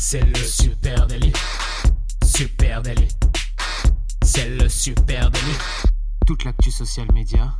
C'est le super délit. Super délit. C'est le super délit. Toute l'actu social média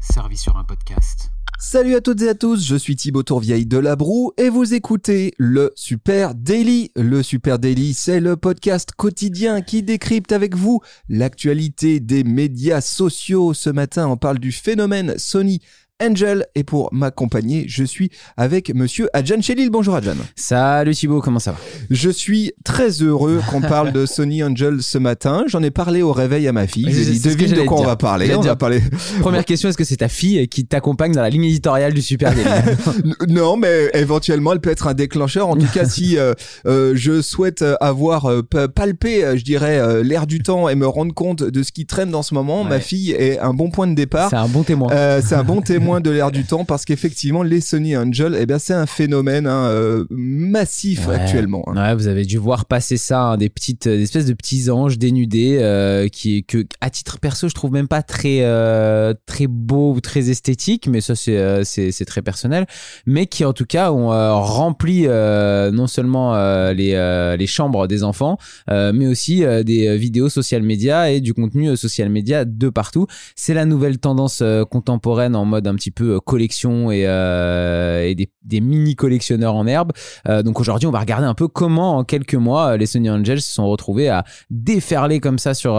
servie sur un podcast. Salut à toutes et à tous, je suis Thibaut Tourvieille de La Broue et vous écoutez le Super Daily. Le Super Daily, c'est le podcast quotidien qui décrypte avec vous l'actualité des médias sociaux. Ce matin, on parle du phénomène Sony Angel. Et pour m'accompagner, je suis avec monsieur Adjan Chelil. Bonjour Adjan. Salut Thibaut, comment ça va? Je suis très heureux qu'on parle de Sony Angel ce matin. J'en ai parlé au réveil à ma fille. Dit, devine de quoi on va parler. On va parler. Première question, est-ce que c'est ta fille qui t'accompagne dans la ligne éditoriale du Super Non, mais éventuellement, elle peut être un déclencheur. En tout cas, si euh, euh, je souhaite avoir euh, palpé, je dirais, l'air du temps et me rendre compte de ce qui traîne dans ce moment, ma fille est un bon point de départ. C'est un bon témoin. c'est un bon témoin de l'air du temps parce qu'effectivement les Sony Angel eh bien c'est un phénomène hein, euh, massif actuellement hein. ouais, vous avez dû voir passer ça hein, des petites des espèces de petits anges dénudés euh, qui que à titre perso je trouve même pas très euh, très beau ou très esthétique mais ça c'est c'est très personnel mais qui en tout cas ont rempli non seulement les les chambres des enfants mais aussi des vidéos social média et du contenu social média de partout c'est la nouvelle tendance contemporaine en mode un petit peu euh, collection et, euh, des, mini collectionneurs en herbe. Euh, donc aujourd'hui, on va regarder un peu comment en quelques mois les Sony Angels se sont retrouvés à déferler comme ça sur,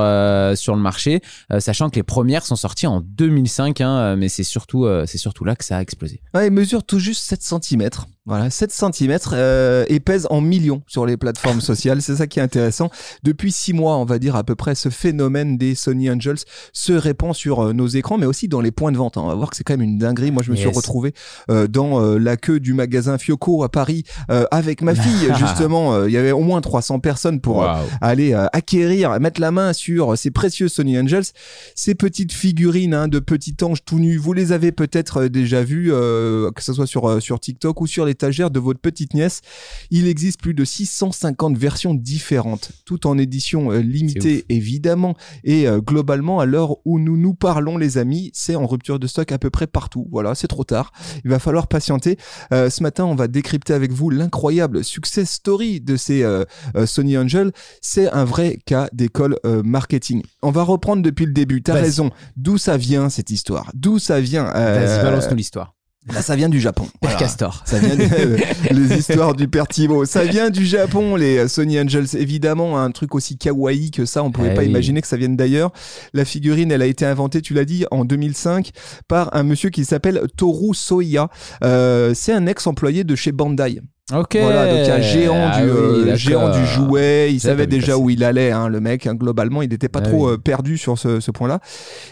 sur le marché, sachant que les premières sont sorties en 2005, hein, mais c'est surtout, surtout là que ça a explosé. Ouais, mesurent tout juste 7 cm. Voilà, 7 cm euh, et pèse en millions sur les plateformes sociales. C'est ça qui est intéressant. Depuis 6 mois, on va dire à peu près, ce phénomène des Sony Angels se répand sur euh, nos écrans, mais aussi dans les points de vente. Hein. On va voir que c'est quand même une dinguerie. Moi, je me suis retrouvé euh, dans euh, la queue du magasin Fioco à Paris euh, avec ma fille. Justement, il y avait au moins 300 personnes pour aller acquérir, mettre la main sur ces précieux Sony Angels. Ces petites figurines hein, de petits anges tout nus, vous les avez peut-être déjà vues, que ce soit sur, sur TikTok ou sur les de votre petite nièce. Il existe plus de 650 versions différentes, tout en édition euh, limitée évidemment. Et euh, globalement, à l'heure où nous nous parlons, les amis, c'est en rupture de stock à peu près partout. Voilà, c'est trop tard. Il va falloir patienter. Euh, ce matin, on va décrypter avec vous l'incroyable success story de ces Sony Angel. C'est un vrai cas d'école marketing. On va reprendre depuis le début. T'as raison. D'où ça vient cette histoire? D'où ça vient? Vas-y, balance-nous l'histoire. Là, ça vient du Japon. Père Castor. Ça vient les histoires du Père Thibaut. Ça vient du Japon, les Sony Angels. Évidemment, un truc aussi kawaii que ça, on pouvait eh pas imaginer que ça vienne d'ailleurs. La figurine, elle a été inventée, tu l'as dit, en 2005 par un monsieur qui s'appelle Toru Soya. Euh, c'est un ex-employé de chez Bandai. Ok. Voilà, donc un géant ah du euh, géant du jouet. Il savait déjà où il allait, hein, le mec. Hein, globalement, il n'était pas ah trop euh, perdu sur ce, ce point-là.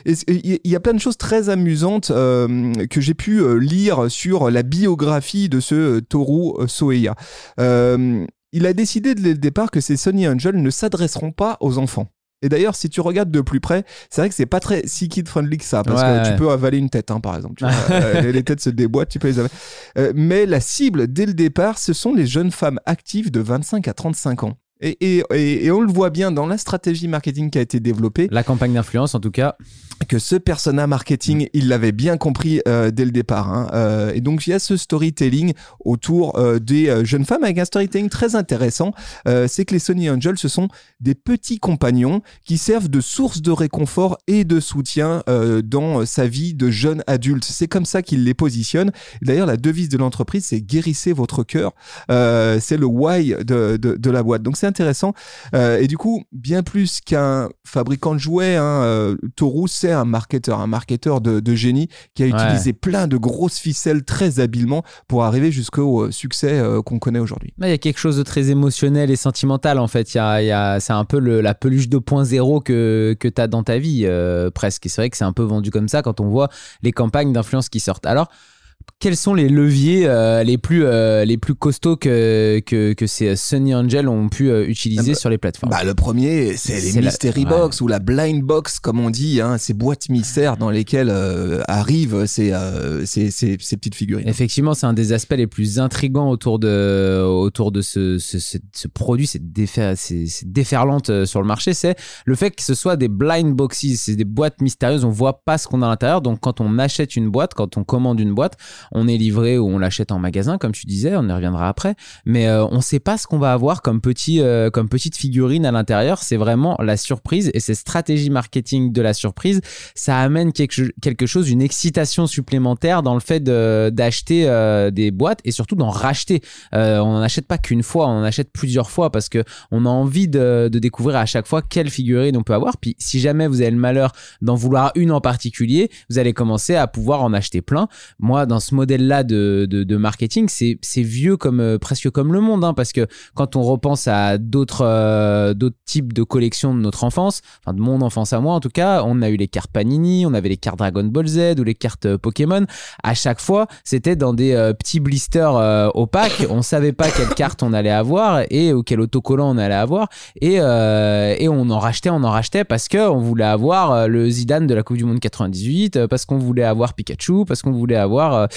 Il y a plein de choses très amusantes euh, que j'ai pu lire sur la biographie de ce Toru Soeya. il a décidé dès le départ que ces Sony Angel ne s'adresseront pas aux enfants. Et d'ailleurs, si tu regardes de plus près, c'est vrai que c'est pas très si kid friendly que ça, parce que tu peux avaler une tête, hein, par exemple. Euh, les têtes se déboîtent, tu peux les avaler. Euh, mais la cible, dès le départ, ce sont les jeunes femmes actives de 25 à 35 ans. Et, et, et, on le voit bien dans la stratégie marketing qui a été développée. La campagne d'influence, en tout cas. Que ce persona marketing, mm. il l'avait bien compris euh, dès le départ. Hein. Euh, et donc, il y a ce storytelling autour euh, des jeunes femmes avec un storytelling très intéressant. c'est que les Sony Angels, ce sont des petits compagnons qui servent de source de réconfort et de soutien dans sa vie de jeune adulte. C'est comme ça qu'il les positionne. D'ailleurs, la devise de l'entreprise, c'est guérissez votre cœur. c'est le why de, de, de la boîte. Donc, intéressant. Euh, et du coup, bien plus qu'un fabricant de jouets, hein, euh, Toru, c'est un marketeur, un marketeur de, génie qui a utilisé plein de grosses ficelles très habilement pour arriver jusqu'au euh, succès qu'on connaît aujourd'hui. Il y a quelque chose de très émotionnel et sentimental en fait. Il y a, c'est un peu le, la peluche 2.0 que, que tu as dans ta vie presque. Et c'est vrai que c'est un peu vendu comme ça quand on voit les campagnes d'influence qui sortent. Alors, quels sont les leviers euh, les, plus, euh, les plus costauds que, que, que, ces Sunny Angel ont pu euh, utiliser sur les plateformes? bah, Le premier, c'est les Mystery Box ou la Blind Box, comme on dit, hein, ces boîtes mystères dans lesquelles arrivent ces, ces, ces, ces, petites figurines. Effectivement, c'est un des aspects les plus intrigants autour de, autour de ce, ce, ce, produit, cette, déferlante sur le marché, c'est le fait que ce soit des blind boxes, c'est des boîtes mystérieuses, on voit pas ce qu'on a à l'intérieur, donc quand on achète une boîte, quand on commande une boîte, on est livré ou on l'achète en magasin, comme tu disais, on y reviendra après. Mais euh, on sait pas ce qu'on va avoir comme petit, euh, comme petite figurine à l'intérieur. C'est vraiment la surprise et cette stratégie marketing de la surprise, ça amène quelque, quelque chose, une excitation supplémentaire dans le fait d'acheter euh, des boîtes et surtout d'en racheter. on n'en achète pas qu'une fois, on en achète plusieurs fois parce que on a envie de, de découvrir à chaque fois quelle figurine on peut avoir. Puis si jamais vous avez le malheur d'en vouloir une en particulier, vous allez commencer à pouvoir en acheter plein. Moi, dans ce modèle-là de, de, marketing, c'est vieux comme euh, presque comme le monde, hein, parce que quand on repense à d'autres euh, d'autres types de collections de notre enfance, enfin de mon enfance à moi en tout cas, on a eu les cartes Panini, on avait les cartes Dragon Ball Z ou les cartes euh, Pokémon. À chaque fois, c'était dans des petits blisters opaques. On savait pas quelle carte on allait avoir et ou quel autocollant on allait avoir et, et on en rachetait, on en rachetait parce que on voulait avoir le Zidane de la Coupe du Monde 98, parce qu'on voulait avoir Pikachu, parce qu'on voulait avoir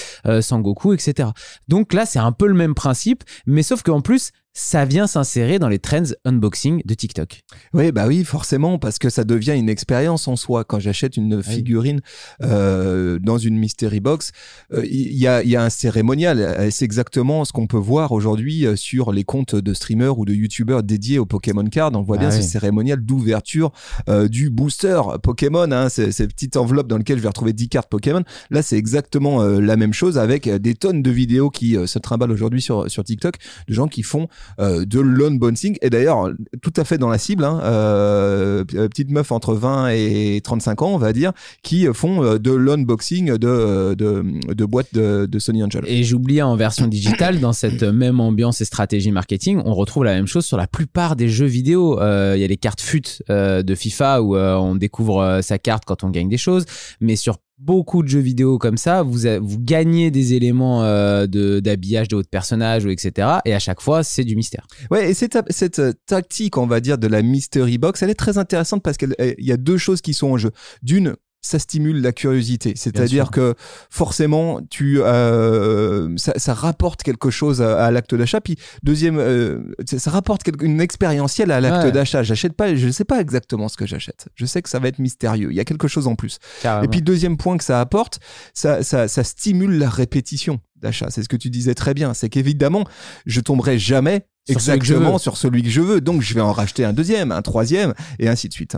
Sangoku, etc. Donc là, c'est un peu le même principe, mais sauf qu'en plus, ça vient s'insérer dans les trends unboxing de TikTok. Oui, bah oui, forcément, parce que ça devient une expérience en soi. Quand j'achète une figurine euh, dans une mystery box, euh, il y, a, y, a, un cérémonial. C'est exactement ce qu'on peut voir aujourd'hui euh, sur les comptes de streamers ou de youtubeurs dédiés au Pokémon Card. On voit bien ah ce cérémonial d'ouverture euh, du booster Pokémon, hein, ces, petites enveloppes dans lesquelles je vais retrouver 10 cartes Pokémon. Là, c'est exactement euh, la même chose avec des tonnes de vidéos qui se trimballent aujourd'hui sur, sur TikTok de gens qui font euh, de l'unboxing. Et d'ailleurs, tout à fait dans la cible, hein, euh, petite meuf entre 20 et 35 ans, on va dire, qui font euh, de l'unboxing de, de, de, boîtes de, de Sony Angel. Et j'oubliais en version digitale, dans cette même ambiance et stratégie marketing, on retrouve la même chose sur la plupart des jeux vidéo. Il y a les cartes FUT de FIFA où on découvre sa carte quand on gagne des choses, mais sur beaucoup de jeux vidéo comme ça, vous, vous gagnez des éléments euh, d'habillage de, votre personnage, etc. Et à chaque fois, c'est du mystère. Ouais, et cette, cette euh, tactique, on va dire, de la mystery box, elle est très intéressante parce qu'il y a deux choses qui sont en jeu. D'une, ça stimule la curiosité. C'est-à-dire que forcément, tu, euh, ça, ça, rapporte quelque chose à, l'acte d'achat. Puis deuxième, euh, ça rapporte quelque, une expérientielle à l'acte d'achat. J'achète pas, je ne sais pas exactement ce que j'achète. Je sais que ça va être mystérieux. Il y a quelque chose en plus. Et puis deuxième point que ça apporte, ça, ça, ça stimule la répétition d'achat. C'est ce que tu disais très bien. C'est qu'évidemment, je tomberai jamais exactement sur celui que je veux. Donc je vais en racheter un deuxième, un troisième, et ainsi de suite.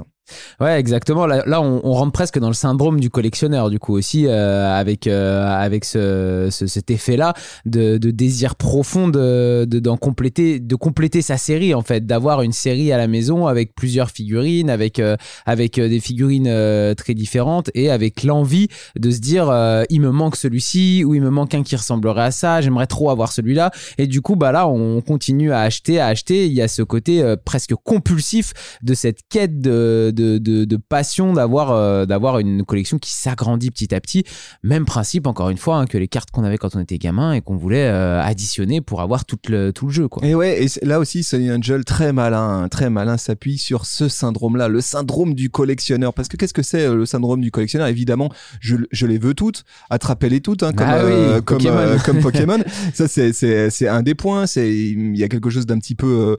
Ouais, exactement. Là, on, rentre presque dans le syndrome du collectionneur, du coup aussi, euh, avec euh, avec ce, cet effet-là de, désir profond de d'en compléter, de compléter sa série en fait, d'avoir une série à la maison avec plusieurs figurines, avec euh, avec des figurines très différentes et avec l'envie de se dire, il me manque celui-ci ou il me manque un qui ressemblerait à ça. J'aimerais trop avoir celui-là. Et du coup, bah là, on continue à acheter, à acheter. Il y a ce côté presque compulsif de cette quête de de, passion d'avoir euh, d'avoir une collection qui s'agrandit petit à petit. Même principe, encore une fois, hein, que les cartes qu'on avait quand on était gamin et qu'on voulait euh, additionner pour avoir tout le, tout le jeu. Quoi. Et ouais, et là aussi, Sony Angel, très malin, très malin, s'appuie sur ce syndrome-là, le syndrome du collectionneur. Parce que qu'est-ce que c'est euh, le syndrome du collectionneur? Évidemment, je, je, les veux toutes, attrapez-les toutes, hein, comme, ah comme, Pokémon. comme Pokémon. Ça, c'est un des points. Il y a quelque chose d'un petit peu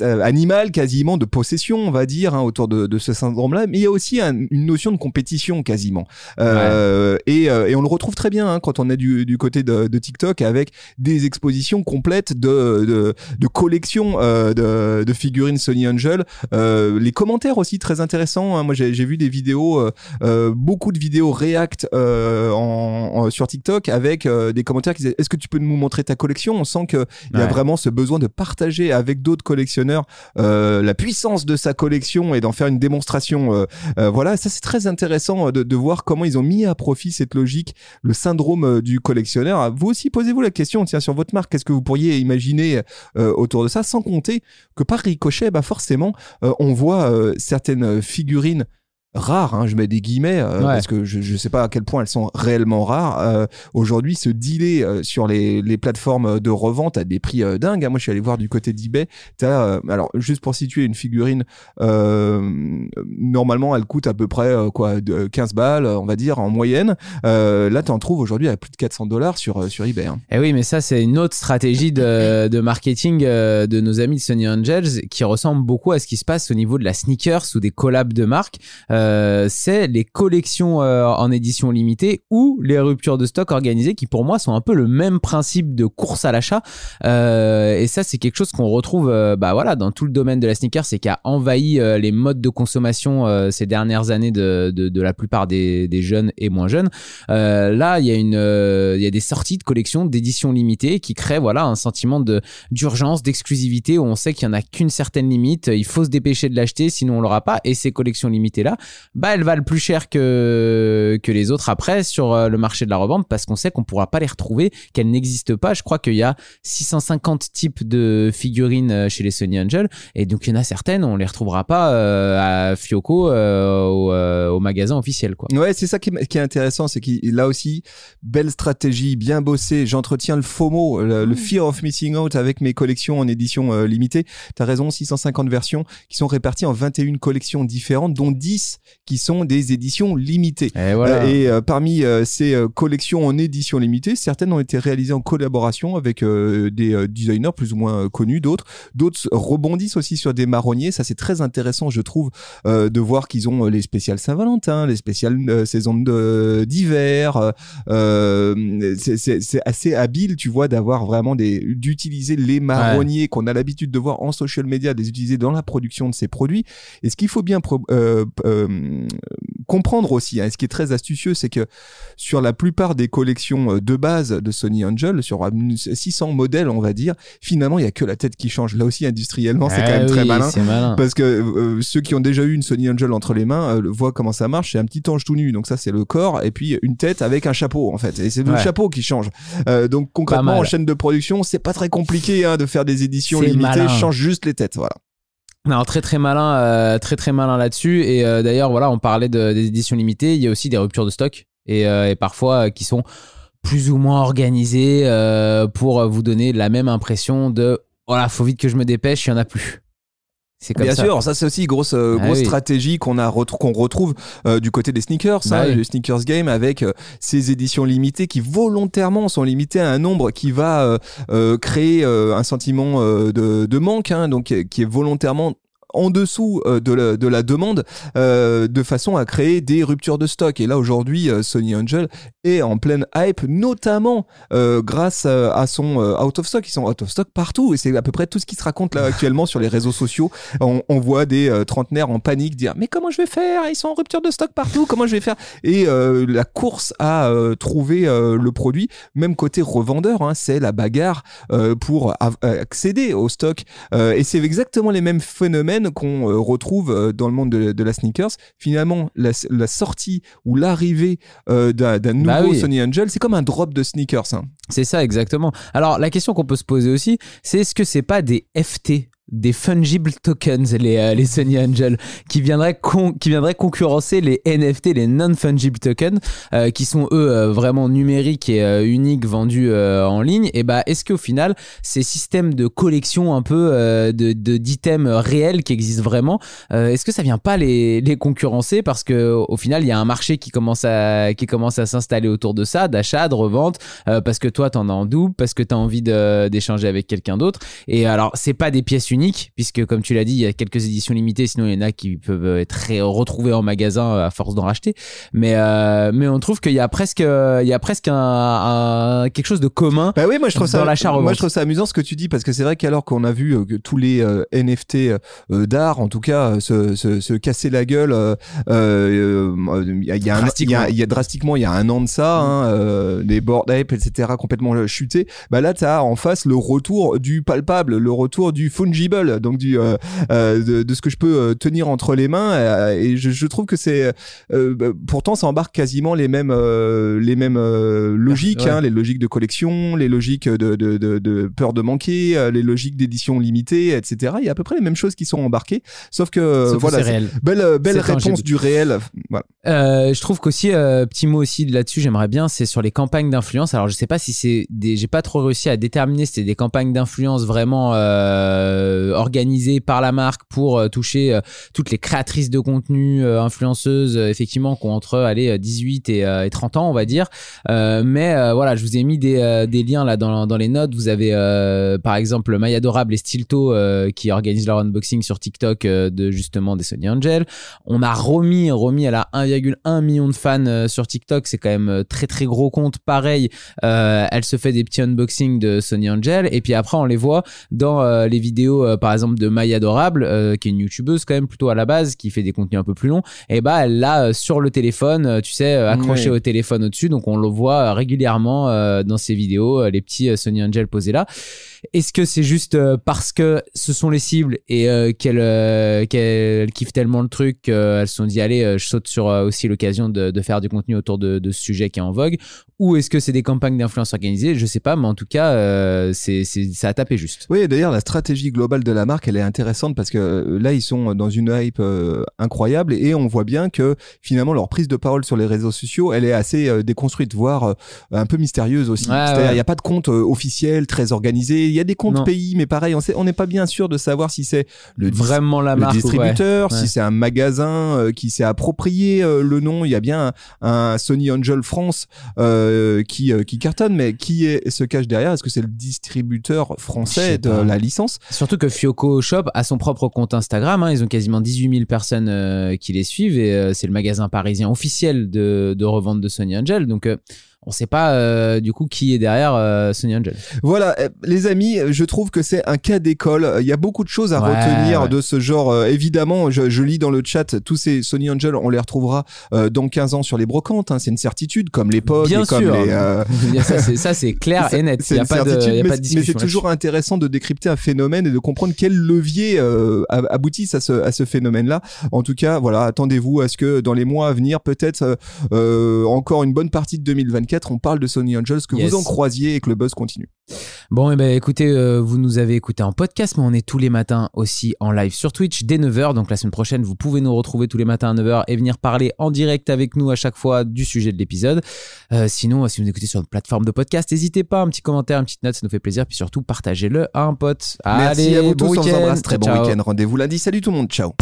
animal, quasiment, de possession, on va dire, hein, autour de, de ce syndrome-là, mais il y a aussi une notion de compétition quasiment. Euh, et, euh, et, on le retrouve très bien hein, quand on est du, du côté de, de, TikTok avec des expositions complètes de, de, de collections euh, de, de, figurines Sony Angel. Euh, les commentaires aussi très intéressants. Hein. Moi, j'ai vu des vidéos, euh, euh, beaucoup de vidéos React en, sur TikTok avec des commentaires qui disaient Est-ce que tu peux nous montrer ta collection? On sent qu'il y a vraiment ce besoin de partager avec d'autres collectionneurs la puissance de sa collection et d'en faire une démonstration. Euh, euh, voilà, ça c'est très intéressant euh, de, voir comment ils ont mis à profit cette logique, le syndrome du collectionneur. Vous aussi, posez-vous la question, tiens, sur votre marque, qu'est-ce que vous pourriez imaginer autour de ça, sans compter que par ricochet, bah forcément, on voit certaines figurines rares, hein, je mets des guillemets, euh, parce que je ne sais pas à quel point elles sont réellement rares, euh, aujourd'hui se dealer euh, sur les, les, plateformes de revente à des prix dingues. Hein. Moi, je suis allé voir du côté d'eBay. alors, juste pour situer une figurine, normalement, elle coûte à peu près quoi, de 15 balles, on va dire, en moyenne. là, tu en trouves aujourd'hui à plus de 400 dollars sur, sur eBay. Hein. Et eh oui, mais ça, c'est une autre stratégie de, de marketing de nos amis de Sony Angels qui ressemble beaucoup à ce qui se passe au niveau de la sneakers ou des collabs de marques. euh, c'est les collections euh, en édition limitée ou les ruptures de stock organisées qui pour moi sont un peu le même principe de course à l'achat. Euh, et ça, c'est quelque chose qu'on retrouve euh, bah voilà, dans tout le domaine de la sneaker, c'est qui a envahi euh, les modes de consommation euh, ces dernières années de, de, de la plupart des, des jeunes et moins jeunes. Euh, là, il y a une, euh, il y a des sorties de collections d'édition limitée qui créent voilà un sentiment de d'urgence, d'exclusivité où on sait qu'il y en a qu'une certaine limite. Il faut se dépêcher de l'acheter, sinon on l'aura pas. Et ces collections limitées là, bah elles valent plus cher que que les autres après sur euh, le marché de la revente parce qu'on sait qu'on pourra pas les retrouver, qu'elles n'existent pas. Je crois qu'il y a 650 types de figurines euh, chez les Sony Angel et donc il y en a certaines on les retrouvera pas euh, à Fioco euh, au, euh, au magasin officiel quoi. Ouais, c'est ça qui est, qui est intéressant, c'est qu'il là aussi belle stratégie, bien bossé. J'entretiens le FOMO, le, le fear of missing out avec mes collections en édition euh, limitée. T'as raison, 650 versions qui sont réparties en 21 collections différentes, dont 10 qui sont des éditions limitées. Et voilà. Euh, et euh, parmi euh, ces collections en édition limitée, certaines ont été réalisées en collaboration avec des designers plus ou moins connus, d'autres. D'autres rebondissent aussi sur des marronniers. Ça, c'est très intéressant, je trouve, de voir qu'ils ont les spéciales Saint-Valentin, les spéciales saisons d'hiver. c'est- assez habile, tu vois, d'avoir vraiment des d'utiliser les marronniers qu'on a l'habitude de voir en social media, de les utiliser dans la production de ces produits. Et ce qu'il faut bien pro- euh, euh, comprendre aussi, hein, et ce qui est très astucieux, c'est que sur la plupart des collections euh, de base de Sony Angel, sur euh, 600 modèles, on va dire, finalement, il y a que la tête qui change. Là aussi, industriellement, c'est quand Ah même très oui, malin. Parce que euh, ceux qui ont déjà eu une Sony Angel entre les mains euh, voient comment ça marche. C'est un petit ange tout nu, donc ça c'est le corps, et puis une tête avec un chapeau en fait. Et c'est le chapeau qui change. Euh, donc concrètement en chaîne de production, c'est pas très compliqué hein, de faire des éditions limitées. malin. Change juste les têtes, voilà. Très très malin, euh, très malin là-dessus. Et euh, d'ailleurs, voilà, on parlait de- des éditions limitées. Il y a aussi des ruptures de stock et, euh, parfois qui sont plus ou moins organisées pour vous donner la même impression de voilà, faut vite que je me dépêche, il y en a plus. Comme Bien ça. sûr, ça c'est aussi grosse euh, Ah grosse oui. stratégie qu'on a qu'on retrouve euh, du côté des sneakers, Bah hein, oui. le sneakers game avec euh, ces éditions limitées qui volontairement sont limitées à un nombre qui va euh, créer euh, un sentiment euh, de, de manque, hein, donc qui est volontairement en dessous euh, de, la, de la demande euh, de façon à créer des ruptures de stock. Et là aujourd'hui euh, Sony Angel est en pleine hype notamment grâce à son out of stock. Ils sont out of stock partout. Et c'est à peu près tout ce qui se raconte là actuellement sur les réseaux sociaux. On, voit des euh, trentenaires en panique dire mais comment je vais faire? Ils sont en rupture de stock partout. Comment je vais faire? Et la course à trouver le produit. Même côté revendeur hein, c'est la bagarre pour accéder au stock. Et c'est exactement les mêmes phénomènes qu'on euh, retrouve euh, dans le monde de, de la sneakers finalement la, la sortie ou l'arrivée euh, d'un d'un nouveau Bah oui. Sony Angel c'est comme un drop de sneakers hein. C'est ça, exactement. Alors, la question qu'on peut se poser aussi, c'est est-ce que c'est pas des FT des fungible tokens, les, euh, les Sony Angel, qui viendraient, qui viendraient concurrencer les NFT, les non-fungible tokens, euh, qui sont eux euh, vraiment numériques et euh, uniques vendus euh, en ligne. Et bah, est-ce qu'au final, ces systèmes de collection un peu euh, de d'items réels qui existent vraiment, est-ce que ça vient pas les, les concurrencer? Parce que au final, il y a un marché qui commence à qui commence à s'installer autour de ça, d'achat, de revente, parce que toi, t'en as en double, parce que t'as envie d'échanger avec quelqu'un d'autre. Et alors, c'est pas des pièces uniques, puisque comme tu l'as dit, il y a quelques éditions limitées, sinon il y en a qui peuvent être ré- retrouvées en magasin euh, à force d'en racheter. Mais, euh, mais on trouve qu'il y a presque, il y a presque un, un- quelque chose de commun. Bah oui, moi je trouve Dans l'achat-revente. moi je trouve ça amusant ce que tu dis parce que c'est vrai qu'alors qu'on a vu euh, que tous les euh, NFT euh, d'art, en tout cas, euh, se, se, se casser la gueule, euh, euh, euh, il y a, y a a- drastiquement, il y a un an de ça, hein, euh, les board ape, etc., complètement euh, chutés. Bah là, t'as en face le retour du palpable, le retour du fungible, donc du euh, euh, de, de ce que je peux euh, tenir entre les mains. et je, je trouve que c'est bah, pourtant ça embarque quasiment les mêmes les mêmes logiques, Ouais. hein, les logiques de collection, les logiques de, de, de, de peur de manquer, les logiques d'édition limitée, etc. Il y a à peu près les mêmes choses qui sont embarquées, sauf que Sauf voilà, réel. belle belle réponse du réel. Voilà. Je trouve qu'aussi, petit mot aussi là-dessus, j'aimerais bien, c'est sur les campagnes d'influence. Alors, je sais pas si c'est des, j'ai pas trop réussi à déterminer si c'est des campagnes d'influence vraiment euh, organisé par la marque pour euh, toucher euh, toutes les créatrices de contenu, euh, influenceuses, euh, effectivement, qui ont entre allez, 18 et, euh, et 30 ans, on va dire. Euh, mais euh, voilà, je vous ai mis des, euh, des liens là dans, dans les notes. Vous avez euh, par exemple Maya Adorable et Stilto euh, qui organisent leur unboxing sur TikTok euh, de justement des Sony Angel. On a Romy, Romy elle a 1,1 million de fans euh, sur TikTok, c'est quand même euh, très très gros compte. Pareil, euh, elle se fait des petits unboxings de Sony Angel et puis après on les voit dans euh, les vidéos euh, par exemple de Maya Adorable euh, qui est une youtubeuse quand même plutôt à la base qui fait des contenus un peu plus longs et bah elle l'a euh, sur le téléphone tu sais accroché au téléphone au-dessus. Donc on le voit régulièrement dans ses vidéos les petits Sony Angel posés là. Est-ce que c'est juste parce que ce sont les cibles et euh, qu'elles euh, kiffent tellement le truc qu'elles se sont dit allez je saute sur aussi l'occasion de, de faire du contenu autour de, de ce sujet qui est en vogue. Ou est-ce que c'est des campagnes d'influence organisées? Je sais pas mais en tout cas c'est- ça a tapé juste. Oui, d'ailleurs, la stratégie globale de la marque, elle est intéressante parce que euh, là, ils sont dans une hype euh, incroyable et on voit bien que finalement, leur prise de parole sur les réseaux sociaux, elle est assez euh, déconstruite, voire un peu mystérieuse aussi. C'est-à-dire, il ouais. n'y a pas de compte officiel, très organisé. Il y a des comptes Non. pays, mais pareil, on n'est pas bien sûr de savoir si c'est le, vraiment la le marque distributeur, Ouais. si c'est un magasin qui s'est approprié le nom. Il y a bien un, un Sony Angel France qui, qui cartonne, mais qui est, se cache derrière? Est-ce que c'est le distributeur français de la licence? Surtout que Fioco Shop a son propre compte Instagram. hein. Ils ont quasiment 18 000 personnes euh, qui les suivent et euh, c'est le magasin parisien officiel de, de revente de Sony Angel. Donc, on sait pas euh, du coup qui est derrière euh, Sony Angel. Voilà, euh, les amis, je trouve que c'est un cas d'école. Il y a beaucoup de choses à Ouais, retenir ouais. de ce genre. Euh, évidemment, je, je lis dans le chat, tous ces Sony Angel, on les retrouvera euh, dans 15 ans sur les brocantes. hein. c'est une certitude, comme l'époque Bien et comme sûr. les... euh, ça, c'est, clair et net. Il C'est n'y a, une pas de, certitude, y a mais, pas de mais c'est toujours intéressant de décrypter un phénomène et de comprendre quel levier euh, ab- aboutissent à ce, à ce phénomène-là. En tout cas, voilà, attendez-vous à ce que dans les mois à venir, peut-être encore une bonne partie de 2024, on parle de Sony Angels, que Yes. vous en croisiez et que le buzz continue. Bon, et ben écoutez, euh, vous nous avez écouté en podcast, mais on est tous les matins aussi en live sur Twitch dès 9h. Donc la semaine prochaine, vous pouvez nous retrouver tous les matins à 9h et venir parler en direct avec nous à chaque fois du sujet de l'épisode. Euh, sinon, si vous nous écoutez sur une plateforme de podcast, n'hésitez pas, un petit commentaire, une petite note, ça nous fait plaisir. Puis surtout, partagez-le à un pote. Merci Allez, à vous tous, bon on vous week-end. embrasse, très bon week-end. Rendez-vous lundi. Salut tout le monde, ciao.